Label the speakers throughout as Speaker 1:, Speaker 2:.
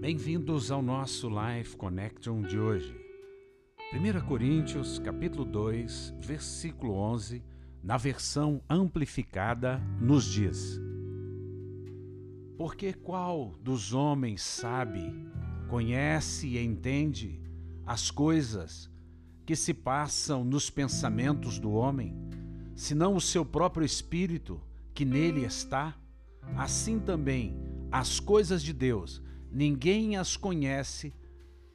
Speaker 1: Bem-vindos ao nosso Life Connection de hoje. 1 Coríntios, capítulo 2, versículo 11, na versão amplificada, nos diz: Porque qual dos homens sabe, conhece e entende as coisas que se passam nos pensamentos do homem, senão o seu próprio espírito que nele está? Assim também as coisas de Deus ninguém as conhece,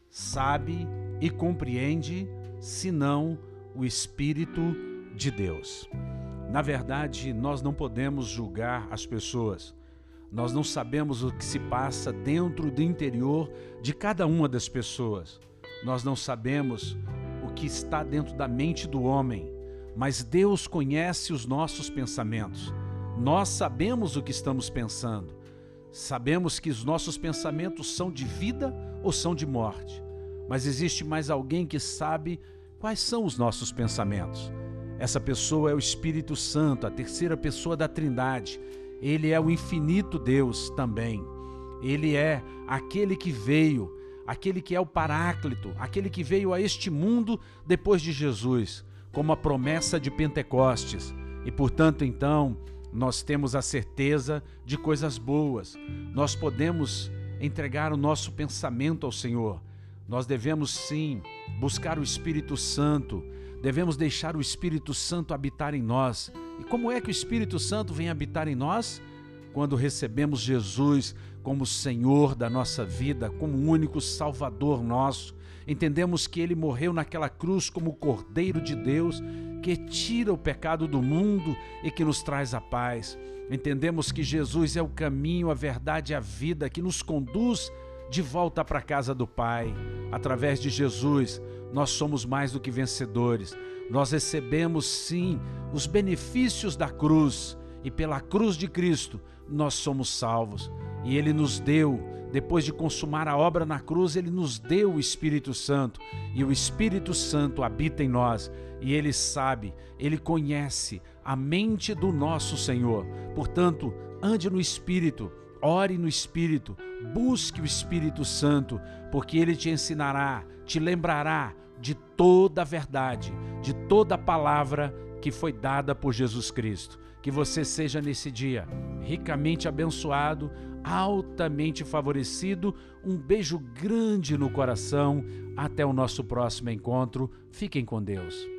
Speaker 1: sabe e compreende senão o Espírito de Deus. Na verdade, nós não podemos julgar as pessoas. Nós não sabemos o que se passa dentro do interior de cada uma das pessoas. Nós não sabemos o que está dentro da mente do homem, mas Deus conhece os nossos pensamentos. Nós sabemos o que estamos pensando. Sabemos que os nossos pensamentos são de vida ou são de morte, mas existe mais alguém que sabe quais são os nossos pensamentos. Essa pessoa é o Espírito Santo, a terceira pessoa da Trindade. Ele é o infinito Deus também. Ele é aquele que veio, aquele que é o Paráclito, aquele que veio a este mundo depois de Jesus, como a promessa de Pentecostes. E portanto, então, nós temos a certeza de coisas boas. Nós podemos entregar o nosso pensamento ao Senhor. Nós devemos sim buscar o Espírito Santo, devemos deixar o Espírito Santo habitar em nós. E como é que o Espírito Santo vem habitar em nós? Quando recebemos Jesus como Senhor da nossa vida, como único Salvador nosso, entendemos que ele morreu naquela cruz como Cordeiro de Deus que tira o pecado do mundo e que nos traz a paz. Entendemos que Jesus é o caminho, a verdade e a vida que nos conduz de volta para a casa do Pai. Através de Jesus, nós somos mais do que vencedores. Nós recebemos sim os benefícios da cruz e pela cruz de Cristo nós somos salvos. E Ele nos deu, depois de consumar a obra na cruz, Ele nos deu o Espírito Santo. E o Espírito Santo habita em nós e ele sabe, ele conhece a mente do nosso Senhor. Portanto, ande no Espírito, ore no Espírito, busque o Espírito Santo, porque ele te ensinará, te lembrará de toda a verdade, de toda a palavra que foi dada por Jesus Cristo. Que você seja nesse dia ricamente abençoado, altamente favorecido. Um beijo grande no coração. Até o nosso próximo encontro. Fiquem com Deus.